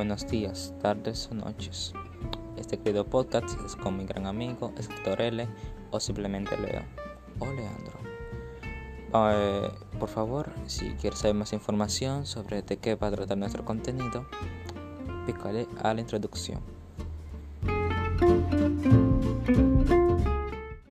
buenos días, tardes o noches. Este querido podcast es con mi gran amigo, escritor L o simplemente Leo o Leandro. Eh, por favor, si quieres saber más información sobre de qué va a tratar nuestro contenido, pícale a la introducción.